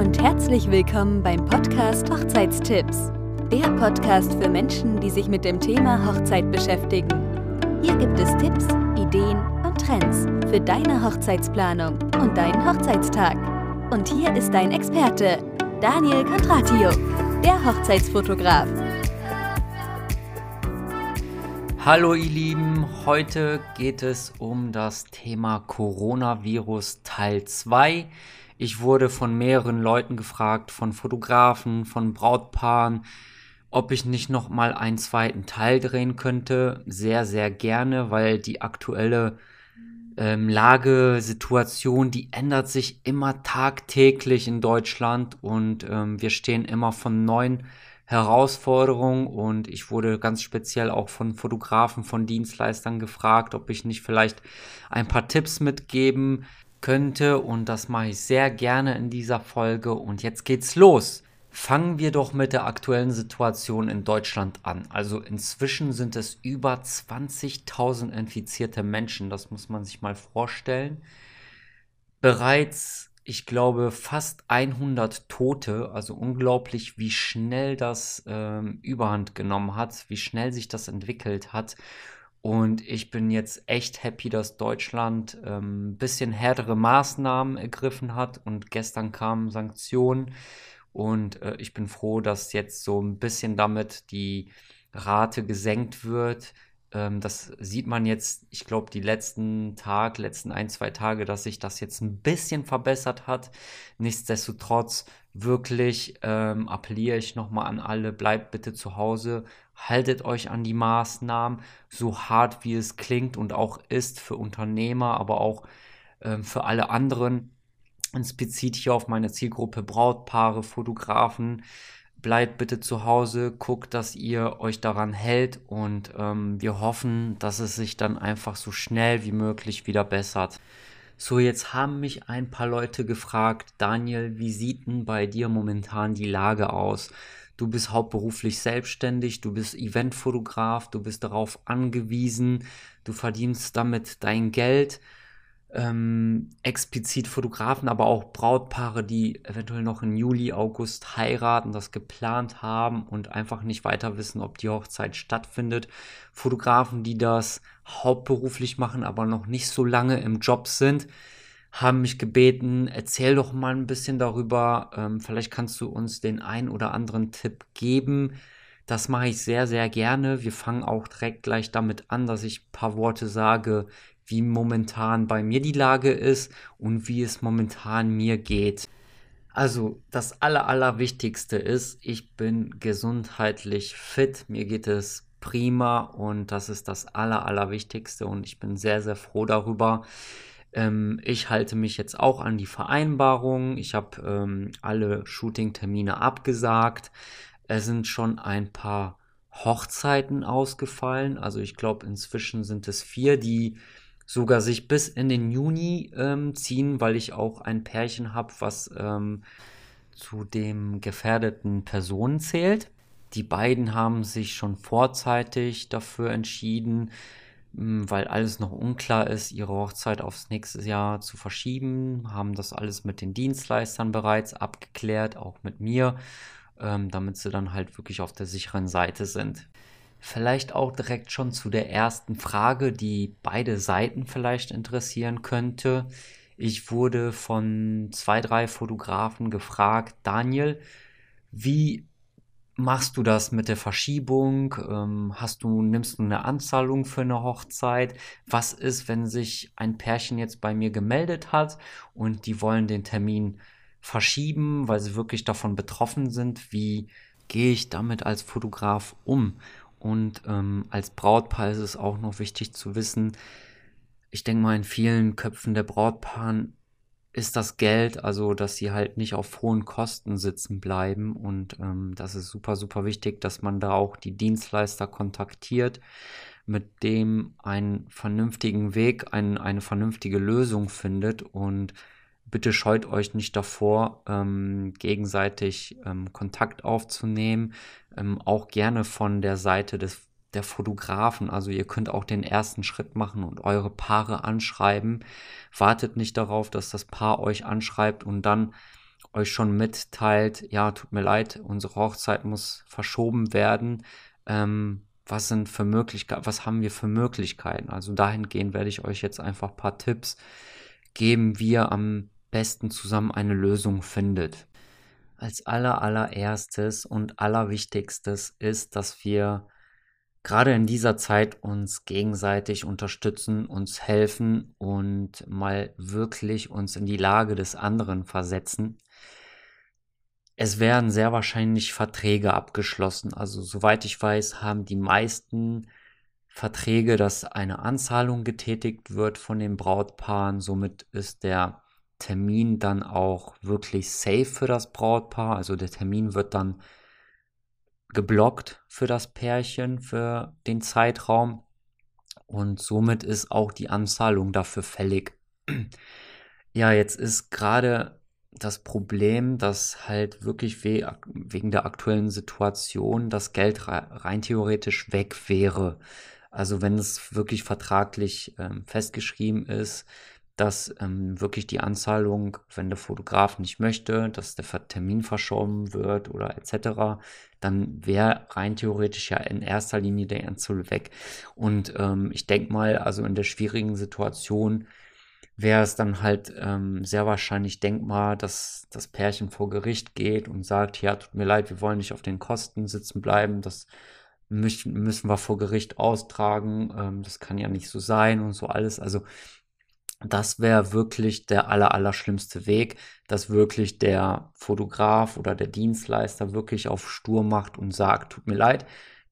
und herzlich willkommen beim Podcast Hochzeitstipps. Der Podcast für Menschen, die sich mit dem Thema Hochzeit beschäftigen. Hier gibt es Tipps, Ideen und Trends für deine Hochzeitsplanung und deinen Hochzeitstag. Und hier ist dein Experte, Daniel Kondratio, der Hochzeitsfotograf. Hallo ihr Lieben, heute geht es um das Thema Coronavirus Teil 2. Ich wurde von mehreren Leuten gefragt, von Fotografen, von Brautpaaren, ob ich nicht noch mal einen zweiten Teil drehen könnte. Sehr, sehr gerne, weil die aktuelle ähm, Lagesituation, die ändert sich immer tagtäglich in Deutschland und ähm, wir stehen immer von neuen Herausforderungen und ich wurde ganz speziell auch von Fotografen, von Dienstleistern gefragt, ob ich nicht vielleicht ein paar Tipps mitgeben könnte und das mache ich sehr gerne in dieser Folge und jetzt geht's los. Fangen wir doch mit der aktuellen Situation in Deutschland an. Also inzwischen sind es über 20.000 infizierte Menschen, das muss man sich mal vorstellen. Bereits, ich glaube, fast 100 Tote, also unglaublich, wie schnell das ähm, überhand genommen hat, wie schnell sich das entwickelt hat. Und ich bin jetzt echt happy, dass Deutschland ein ähm, bisschen härtere Maßnahmen ergriffen hat und gestern kamen Sanktionen. Und äh, ich bin froh, dass jetzt so ein bisschen damit die Rate gesenkt wird. Ähm, das sieht man jetzt, ich glaube, die letzten Tag, letzten ein, zwei Tage, dass sich das jetzt ein bisschen verbessert hat. Nichtsdestotrotz wirklich ähm, appelliere ich nochmal an alle, bleibt bitte zu Hause, haltet euch an die Maßnahmen, so hart wie es klingt und auch ist für Unternehmer, aber auch ähm, für alle anderen. Es bezieht hier auf meine Zielgruppe Brautpaare, Fotografen. Bleibt bitte zu Hause, guckt, dass ihr euch daran hält und ähm, wir hoffen, dass es sich dann einfach so schnell wie möglich wieder bessert. So, jetzt haben mich ein paar Leute gefragt, Daniel, wie sieht denn bei dir momentan die Lage aus? Du bist hauptberuflich selbstständig, du bist Eventfotograf, du bist darauf angewiesen, du verdienst damit dein Geld. Ähm, explizit Fotografen, aber auch Brautpaare, die eventuell noch im Juli, August heiraten, das geplant haben und einfach nicht weiter wissen, ob die Hochzeit stattfindet. Fotografen, die das hauptberuflich machen, aber noch nicht so lange im Job sind haben mich gebeten, erzähl doch mal ein bisschen darüber. Ähm, vielleicht kannst du uns den ein oder anderen Tipp geben. Das mache ich sehr, sehr gerne. Wir fangen auch direkt gleich damit an, dass ich ein paar Worte sage, wie momentan bei mir die Lage ist und wie es momentan mir geht. Also das Aller, Allerwichtigste ist, ich bin gesundheitlich fit, mir geht es prima und das ist das Aller, Allerwichtigste und ich bin sehr, sehr froh darüber. Ähm, ich halte mich jetzt auch an die Vereinbarung. Ich habe ähm, alle Shooting-Termine abgesagt. Es sind schon ein paar Hochzeiten ausgefallen. Also ich glaube, inzwischen sind es vier, die sogar sich bis in den Juni ähm, ziehen, weil ich auch ein Pärchen habe, was ähm, zu dem gefährdeten Personen zählt. Die beiden haben sich schon vorzeitig dafür entschieden, weil alles noch unklar ist, ihre Hochzeit aufs nächste Jahr zu verschieben, haben das alles mit den Dienstleistern bereits abgeklärt, auch mit mir, ähm, damit sie dann halt wirklich auf der sicheren Seite sind. Vielleicht auch direkt schon zu der ersten Frage, die beide Seiten vielleicht interessieren könnte. Ich wurde von zwei, drei Fotografen gefragt, Daniel, wie machst du das mit der Verschiebung? Ähm, hast du, nimmst du eine Anzahlung für eine Hochzeit? Was ist, wenn sich ein Pärchen jetzt bei mir gemeldet hat und die wollen den Termin verschieben, weil sie wirklich davon betroffen sind? Wie gehe ich damit als Fotograf um? Und ähm, als Brautpaar ist es auch noch wichtig zu wissen, ich denke mal, in vielen Köpfen der Brautpaaren ist das Geld, also dass sie halt nicht auf hohen Kosten sitzen bleiben. Und ähm, das ist super, super wichtig, dass man da auch die Dienstleister kontaktiert, mit dem einen vernünftigen Weg, ein, eine vernünftige Lösung findet. Und bitte scheut euch nicht davor, ähm, gegenseitig ähm, Kontakt aufzunehmen, ähm, auch gerne von der Seite des der Fotografen. Also ihr könnt auch den ersten Schritt machen und eure Paare anschreiben. Wartet nicht darauf, dass das Paar euch anschreibt und dann euch schon mitteilt, ja, tut mir leid, unsere Hochzeit muss verschoben werden. Ähm, was sind für Möglichkeiten, was haben wir für Möglichkeiten? Also dahingehend werde ich euch jetzt einfach ein paar Tipps geben, wie ihr am besten zusammen eine Lösung findet. Als aller allererstes und allerwichtigstes ist, dass wir gerade in dieser Zeit uns gegenseitig unterstützen, uns helfen und mal wirklich uns in die Lage des anderen versetzen. Es werden sehr wahrscheinlich Verträge abgeschlossen. Also soweit ich weiß, haben die meisten Verträge, dass eine Anzahlung getätigt wird von den Brautpaaren. Somit ist der Termin dann auch wirklich safe für das Brautpaar. Also der Termin wird dann geblockt für das Pärchen für den Zeitraum und somit ist auch die Anzahlung dafür fällig. Ja, jetzt ist gerade das Problem, dass halt wirklich we wegen der aktuellen Situation das Geld rein theoretisch weg wäre. Also wenn es wirklich vertraglich ähm, festgeschrieben ist, dass ähm, wirklich die Anzahlung, wenn der Fotograf nicht möchte, dass der Termin verschoben wird oder etc., dann wäre rein theoretisch ja in erster Linie der Anzahl weg. Und ähm, ich denke mal, also in der schwierigen Situation wäre es dann halt ähm, sehr wahrscheinlich denkbar, dass das Pärchen vor Gericht geht und sagt, ja, tut mir leid, wir wollen nicht auf den Kosten sitzen bleiben, das müssen, müssen wir vor Gericht austragen, ähm, das kann ja nicht so sein und so alles. Also das wäre wirklich der aller, aller schlimmste Weg, dass wirklich der Fotograf oder der Dienstleister wirklich auf Stur macht und sagt, tut mir leid,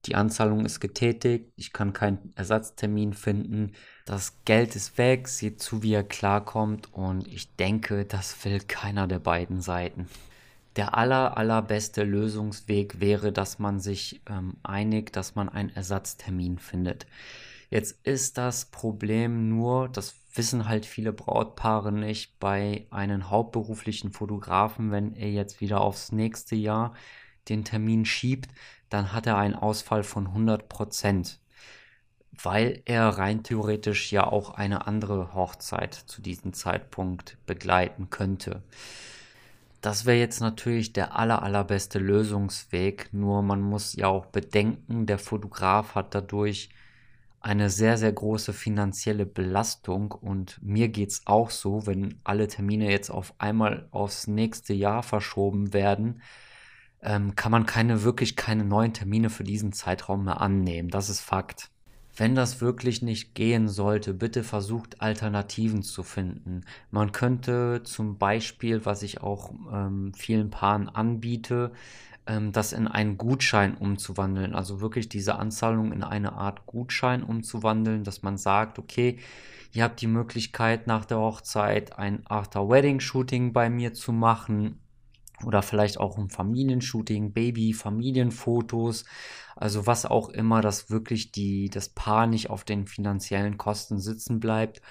die Anzahlung ist getätigt, ich kann keinen Ersatztermin finden, das Geld ist weg, seht zu, wie er klarkommt und ich denke, das will keiner der beiden Seiten. Der aller, allerbeste Lösungsweg wäre, dass man sich ähm, einigt, dass man einen Ersatztermin findet. Jetzt ist das Problem nur, das wissen halt viele Brautpaare nicht bei einem hauptberuflichen Fotografen, wenn er jetzt wieder aufs nächste Jahr den Termin schiebt, dann hat er einen Ausfall von 100 Prozent, weil er rein theoretisch ja auch eine andere Hochzeit zu diesem Zeitpunkt begleiten könnte. Das wäre jetzt natürlich der aller, allerbeste Lösungsweg, nur man muss ja auch bedenken, der Fotograf hat dadurch eine sehr, sehr große finanzielle Belastung und mir geht es auch so, wenn alle Termine jetzt auf einmal aufs nächste Jahr verschoben werden, ähm, kann man keine wirklich keine neuen Termine für diesen Zeitraum mehr annehmen. Das ist Fakt. Wenn das wirklich nicht gehen sollte, bitte versucht Alternativen zu finden. Man könnte zum Beispiel, was ich auch ähm, vielen Paaren anbiete, ähm, das in einen Gutschein umzuwandeln. Also wirklich diese Anzahlung in eine Art Gutschein umzuwandeln, dass man sagt, okay, ihr habt die Möglichkeit nach der Hochzeit ein After-Wedding-Shooting bei mir zu machen oder vielleicht auch ein Familienshooting, Baby, Familienfotos, also was auch immer, dass wirklich die, das Paar nicht auf den finanziellen Kosten sitzen bleibt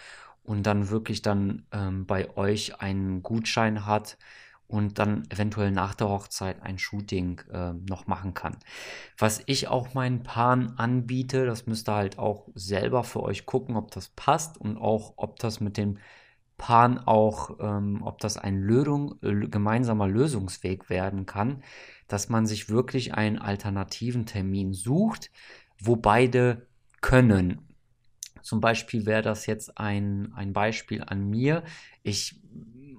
und dann wirklich dann ähm, bei euch einen Gutschein hat, und dann eventuell nach der Hochzeit ein Shooting äh, noch machen kann. Was ich auch meinen Paaren anbiete, das müsst ihr halt auch selber für euch gucken, ob das passt und auch ob das mit den Paaren auch, ähm, ob das ein Lösung, gemeinsamer Lösungsweg werden kann, dass man sich wirklich einen alternativen Termin sucht, wo beide können. Zum Beispiel wäre das jetzt ein, ein Beispiel an mir. Ich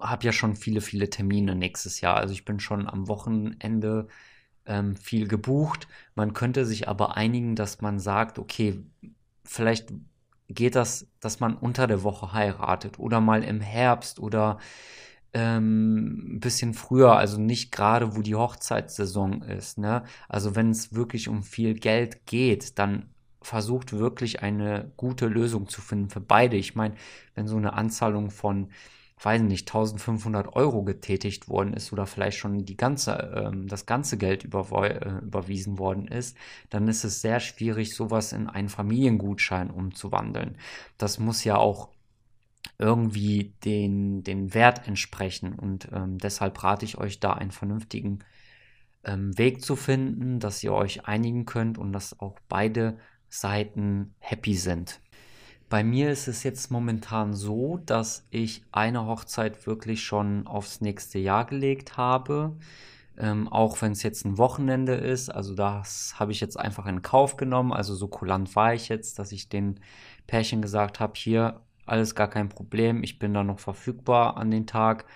habe ja schon viele, viele Termine nächstes Jahr. Also ich bin schon am Wochenende ähm, viel gebucht. Man könnte sich aber einigen, dass man sagt, okay, vielleicht geht das, dass man unter der Woche heiratet oder mal im Herbst oder ähm, ein bisschen früher, also nicht gerade, wo die Hochzeitssaison ist. Ne? Also wenn es wirklich um viel Geld geht, dann versucht wirklich eine gute Lösung zu finden für beide. Ich meine, wenn so eine Anzahlung von weiß nicht, 1500 Euro getätigt worden ist oder vielleicht schon die ganze, ähm, das ganze Geld äh, überwiesen worden ist, dann ist es sehr schwierig, sowas in einen Familiengutschein umzuwandeln. Das muss ja auch irgendwie den, den Wert entsprechen und ähm, deshalb rate ich euch da einen vernünftigen ähm, Weg zu finden, dass ihr euch einigen könnt und dass auch beide Seiten happy sind. Bei mir ist es jetzt momentan so, dass ich eine Hochzeit wirklich schon aufs nächste Jahr gelegt habe. Ähm, auch wenn es jetzt ein Wochenende ist. Also das habe ich jetzt einfach in Kauf genommen. Also so kulant war ich jetzt, dass ich den Pärchen gesagt habe, hier alles gar kein Problem, ich bin da noch verfügbar an den Tag.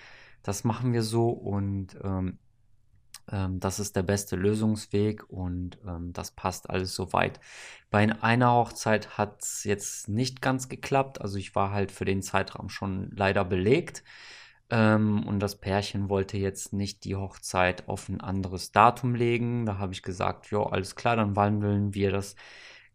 Das machen wir so und ähm, ähm, das ist der beste Lösungsweg und ähm, das passt alles soweit. Bei einer Hochzeit hat es jetzt nicht ganz geklappt. Also ich war halt für den Zeitraum schon leider belegt. Ähm, und das Pärchen wollte jetzt nicht die Hochzeit auf ein anderes Datum legen. Da habe ich gesagt, ja, alles klar, dann wandeln wir das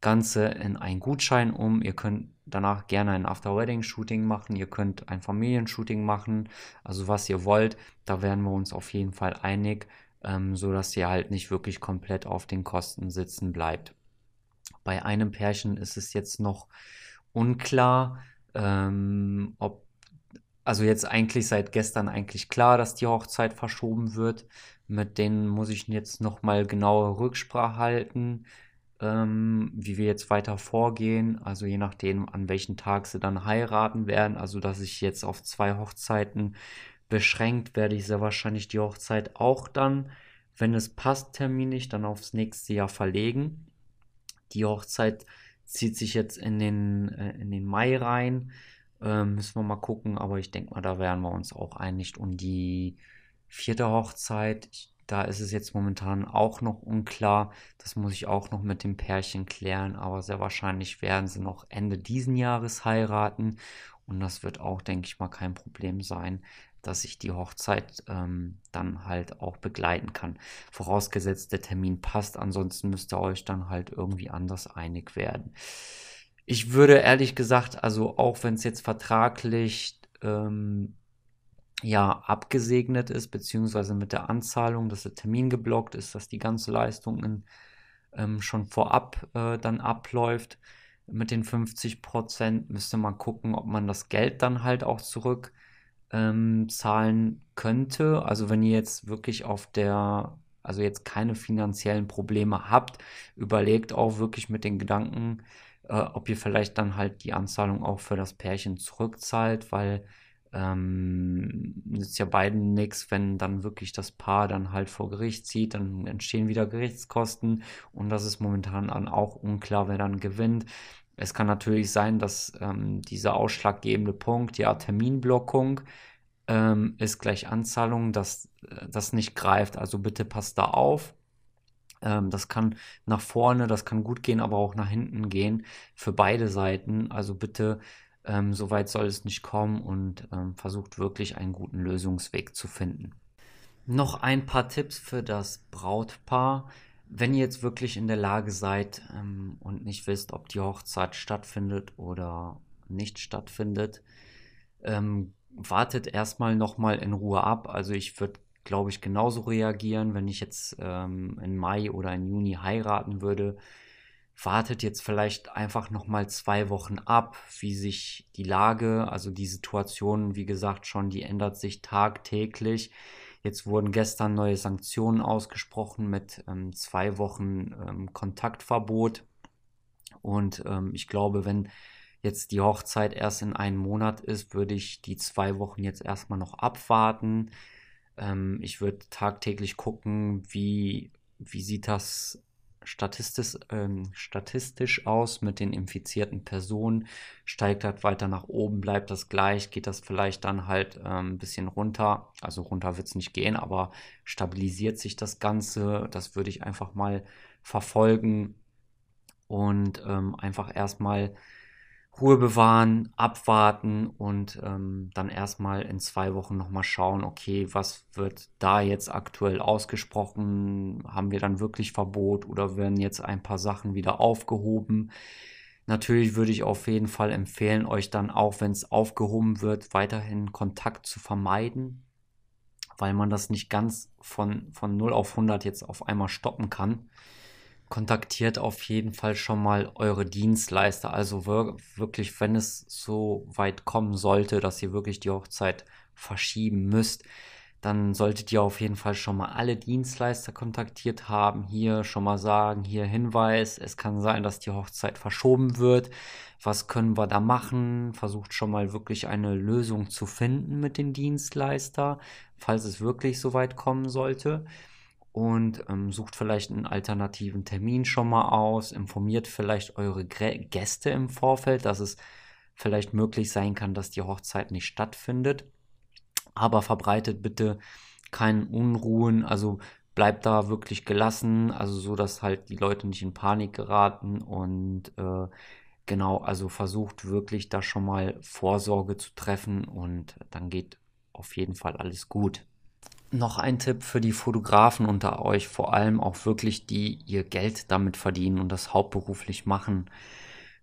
Ganze in einen Gutschein um. Ihr könnt danach gerne ein After-Wedding-Shooting machen. Ihr könnt ein Familienshooting machen. Also was ihr wollt. Da werden wir uns auf jeden Fall einig, ähm, so dass ihr halt nicht wirklich komplett auf den Kosten sitzen bleibt. Bei einem Pärchen ist es jetzt noch unklar, ähm, ob also jetzt eigentlich seit gestern eigentlich klar, dass die Hochzeit verschoben wird. Mit denen muss ich jetzt noch mal genaue Rücksprache halten, ähm, wie wir jetzt weiter vorgehen. Also je nachdem, an welchem Tag sie dann heiraten werden. Also dass ich jetzt auf zwei Hochzeiten beschränkt, werde ich sehr wahrscheinlich die Hochzeit auch dann, wenn es passt terminlich, dann aufs nächste Jahr verlegen. Die Hochzeit zieht sich jetzt in den, äh, in den Mai rein. Ähm, müssen wir mal gucken, aber ich denke mal, da werden wir uns auch einig um die vierte Hochzeit. Ich, da ist es jetzt momentan auch noch unklar. Das muss ich auch noch mit dem Pärchen klären, aber sehr wahrscheinlich werden sie noch Ende diesen Jahres heiraten. Und das wird auch, denke ich mal, kein Problem sein, dass ich die Hochzeit ähm, dann halt auch begleiten kann. Vorausgesetzt, der Termin passt, ansonsten müsst ihr euch dann halt irgendwie anders einig werden. Ich würde ehrlich gesagt, also auch wenn es jetzt vertraglich ähm, ja abgesegnet ist, beziehungsweise mit der Anzahlung, dass der Termin geblockt ist, dass die ganze Leistung ähm, schon vorab äh, dann abläuft mit den 50 Prozent, müsste man gucken, ob man das Geld dann halt auch zurück ähm, zahlen könnte. Also wenn ihr jetzt wirklich auf der, also jetzt keine finanziellen Probleme habt, überlegt auch wirklich mit den Gedanken, äh, ob ihr vielleicht dann halt die Anzahlung auch für das Pärchen zurückzahlt, weil ähm, ist ja beiden nichts, wenn dann wirklich das Paar dann halt vor Gericht zieht, dann entstehen wieder Gerichtskosten und das ist momentan auch unklar, wer dann gewinnt. Es kann natürlich sein, dass ähm, dieser ausschlaggebende Punkt, ja, Terminblockung ähm, ist gleich Anzahlung, dass äh, das nicht greift. Also bitte passt da auf. Ähm, das kann nach vorne, das kann gut gehen, aber auch nach hinten gehen für beide Seiten. Also bitte, ähm, so weit soll es nicht kommen und ähm, versucht wirklich einen guten Lösungsweg zu finden. Noch ein paar Tipps für das Brautpaar. Wenn ihr jetzt wirklich in der Lage seid ähm, und nicht wisst, ob die Hochzeit stattfindet oder nicht stattfindet, ähm, wartet erstmal nochmal in Ruhe ab. Also ich würde glaube ich, genauso reagieren, wenn ich jetzt ähm, im Mai oder im Juni heiraten würde. Wartet jetzt vielleicht einfach noch mal zwei Wochen ab, wie sich die Lage, also die Situation, wie gesagt, schon, die ändert sich tagtäglich. Jetzt wurden gestern neue Sanktionen ausgesprochen mit ähm, zwei Wochen ähm, Kontaktverbot. Und ähm, ich glaube, wenn jetzt die Hochzeit erst in einem Monat ist, würde ich die zwei Wochen jetzt erstmal noch abwarten ähm, ich würde tagtäglich gucken, wie, wie sieht das statistisch, ähm, statistisch aus mit den infizierten Personen. Steigt das weiter nach oben, bleibt das gleich, geht das vielleicht dann halt ähm, ein bisschen runter. Also runter wird es nicht gehen, aber stabilisiert sich das Ganze. Das würde ich einfach mal verfolgen und ähm, einfach erstmal Ruhe bewahren, abwarten und ähm, dann erstmal in zwei Wochen nochmal schauen, okay, was wird da jetzt aktuell ausgesprochen? Haben wir dann wirklich Verbot oder werden jetzt ein paar Sachen wieder aufgehoben? Natürlich würde ich auf jeden Fall empfehlen, euch dann auch, wenn es aufgehoben wird, weiterhin Kontakt zu vermeiden, weil man das nicht ganz von, von 0 auf 100 jetzt auf einmal stoppen kann kontaktiert auf jeden Fall schon mal eure Dienstleister. Also wirklich, wenn es so weit kommen sollte, dass ihr wirklich die Hochzeit verschieben müsst, dann solltet ihr auf jeden Fall schon mal alle Dienstleister kontaktiert haben. Hier schon mal sagen, hier Hinweis, es kann sein, dass die Hochzeit verschoben wird. Was können wir da machen? Versucht schon mal wirklich eine Lösung zu finden mit dem Dienstleister, falls es wirklich so weit kommen sollte. Und ähm, sucht vielleicht einen alternativen Termin schon mal aus, informiert vielleicht eure Gäste im Vorfeld, dass es vielleicht möglich sein kann, dass die Hochzeit nicht stattfindet aber verbreitet bitte keinen Unruhen, also bleibt da wirklich gelassen, also so, dass halt die Leute nicht in Panik geraten und äh, genau, also versucht wirklich da schon mal Vorsorge zu treffen und dann geht auf jeden Fall alles gut. Noch ein Tipp für die Fotografen unter euch, vor allem auch wirklich die ihr Geld damit verdienen und das hauptberuflich machen.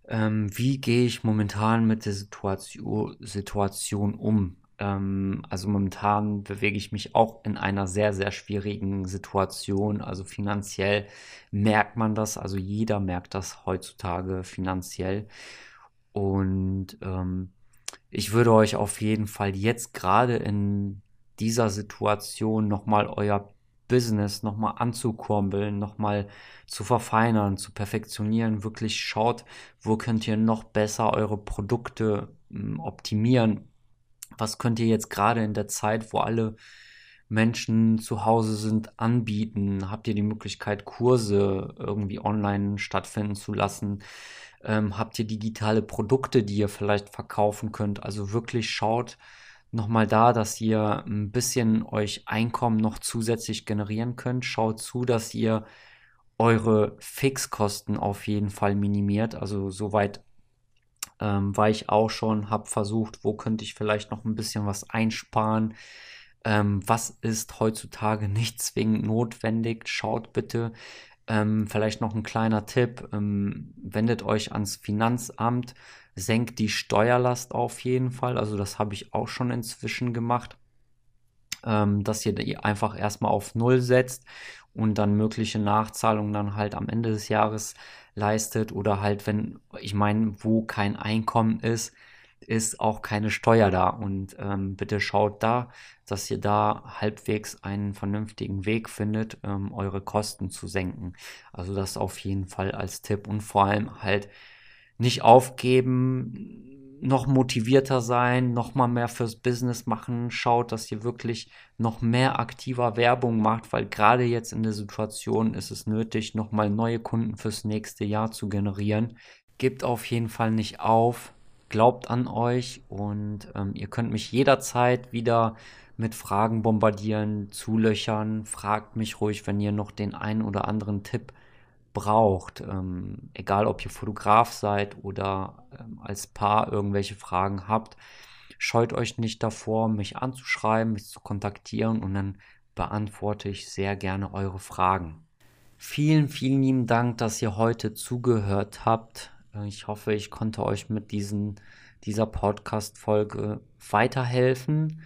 Ähm, wie gehe ich momentan mit der Situation, Situation um? Ähm, also momentan bewege ich mich auch in einer sehr, sehr schwierigen Situation. Also finanziell merkt man das, also jeder merkt das heutzutage finanziell. Und ähm, ich würde euch auf jeden Fall jetzt gerade in dieser Situation nochmal euer Business nochmal anzukurbeln, nochmal zu verfeinern, zu perfektionieren. Wirklich schaut, wo könnt ihr noch besser eure Produkte hm, optimieren was könnt ihr jetzt gerade in der Zeit, wo alle Menschen zu Hause sind, anbieten? Habt ihr die Möglichkeit, Kurse irgendwie online stattfinden zu lassen? Ähm, habt ihr digitale Produkte, die ihr vielleicht verkaufen könnt? Also wirklich schaut nochmal da, dass ihr ein bisschen euch Einkommen noch zusätzlich generieren könnt. Schaut zu, dass ihr eure Fixkosten auf jeden Fall minimiert. Also soweit ähm, war ich auch schon, habe versucht, wo könnte ich vielleicht noch ein bisschen was einsparen. Ähm, was ist heutzutage nicht zwingend notwendig? Schaut bitte. Ähm, vielleicht noch ein kleiner Tipp. Ähm, wendet euch ans Finanzamt. Senkt die Steuerlast auf jeden Fall. Also das habe ich auch schon inzwischen gemacht. Ähm, dass ihr einfach erstmal auf Null setzt und dann mögliche Nachzahlungen dann halt am Ende des Jahres leistet oder halt, wenn, ich meine, wo kein Einkommen ist, ist auch keine Steuer da. Und ähm, bitte schaut da, dass ihr da halbwegs einen vernünftigen Weg findet, ähm, eure Kosten zu senken. Also das auf jeden Fall als Tipp und vor allem halt nicht aufgeben, noch motivierter sein, noch mal mehr fürs Business machen, schaut, dass ihr wirklich noch mehr aktiver Werbung macht, weil gerade jetzt in der Situation ist es nötig, noch mal neue Kunden fürs nächste Jahr zu generieren. Gebt auf jeden Fall nicht auf, glaubt an euch und ähm, ihr könnt mich jederzeit wieder mit Fragen bombardieren, zulöchern. Fragt mich ruhig, wenn ihr noch den einen oder anderen Tipp braucht, ähm, egal ob ihr Fotograf seid oder ähm, als Paar irgendwelche Fragen habt, scheut euch nicht davor, mich anzuschreiben, mich zu kontaktieren und dann beantworte ich sehr gerne eure Fragen. Vielen, vielen lieben Dank, dass ihr heute zugehört habt. Ich hoffe, ich konnte euch mit diesen, dieser Podcast-Folge weiterhelfen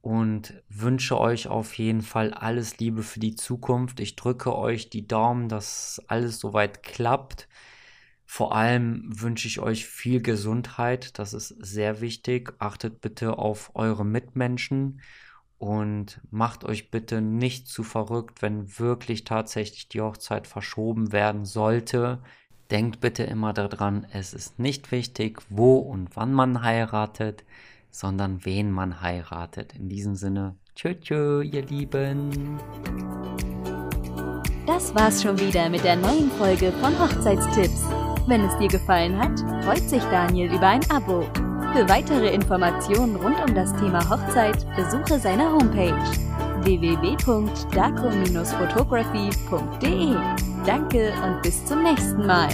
und wünsche euch auf jeden Fall alles Liebe für die Zukunft. Ich drücke euch die Daumen, dass alles soweit klappt. Vor allem wünsche ich euch viel Gesundheit, das ist sehr wichtig. Achtet bitte auf eure Mitmenschen und macht euch bitte nicht zu verrückt, wenn wirklich tatsächlich die Hochzeit verschoben werden sollte. Denkt bitte immer daran, es ist nicht wichtig, wo und wann man heiratet sondern wen man heiratet. In diesem Sinne, tschö, tschö, ihr Lieben. Das war's schon wieder mit der neuen Folge von Hochzeitstipps. Wenn es dir gefallen hat, freut sich Daniel über ein Abo. Für weitere Informationen rund um das Thema Hochzeit besuche seine Homepage www.daco-photography.de. Danke und bis zum nächsten Mal.